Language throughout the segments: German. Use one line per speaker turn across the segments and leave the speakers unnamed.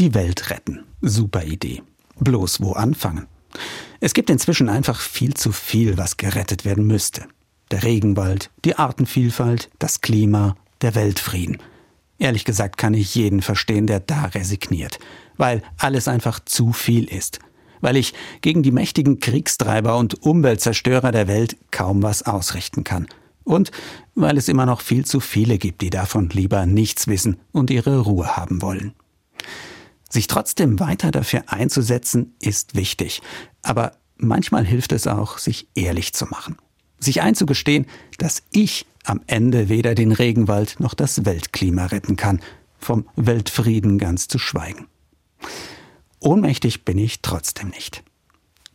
Die Welt retten. Super Idee. Bloß wo anfangen? Es gibt inzwischen einfach viel zu viel, was gerettet werden müsste. Der Regenwald, die Artenvielfalt, das Klima, der Weltfrieden. Ehrlich gesagt kann ich jeden verstehen, der da resigniert, weil alles einfach zu viel ist. Weil ich gegen die mächtigen Kriegstreiber und Umweltzerstörer der Welt kaum was ausrichten kann. Und weil es immer noch viel zu viele gibt, die davon lieber nichts wissen und ihre Ruhe haben wollen. Sich trotzdem weiter dafür einzusetzen, ist wichtig. Aber manchmal hilft es auch, sich ehrlich zu machen. Sich einzugestehen, dass ich am Ende weder den Regenwald noch das Weltklima retten kann, vom Weltfrieden ganz zu schweigen. Ohnmächtig bin ich trotzdem nicht.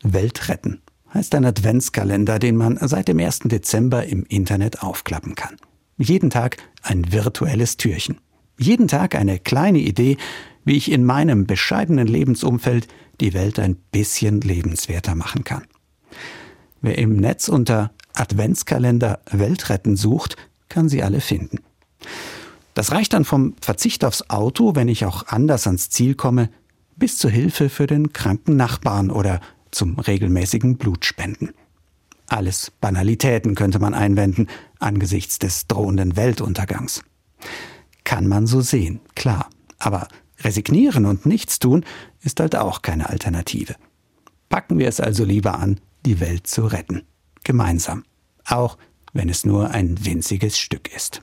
Welt retten heißt ein Adventskalender, den man seit dem 1. Dezember im Internet aufklappen kann. Jeden Tag ein virtuelles Türchen. Jeden Tag eine kleine Idee, wie ich in meinem bescheidenen Lebensumfeld die Welt ein bisschen lebenswerter machen kann. Wer im Netz unter Adventskalender Weltretten sucht, kann sie alle finden. Das reicht dann vom Verzicht aufs Auto, wenn ich auch anders ans Ziel komme, bis zur Hilfe für den kranken Nachbarn oder zum regelmäßigen Blutspenden. Alles Banalitäten könnte man einwenden angesichts des drohenden Weltuntergangs. Kann man so sehen, klar. Aber resignieren und nichts tun ist halt auch keine Alternative. Packen wir es also lieber an, die Welt zu retten. Gemeinsam auch wenn es nur ein winziges Stück ist.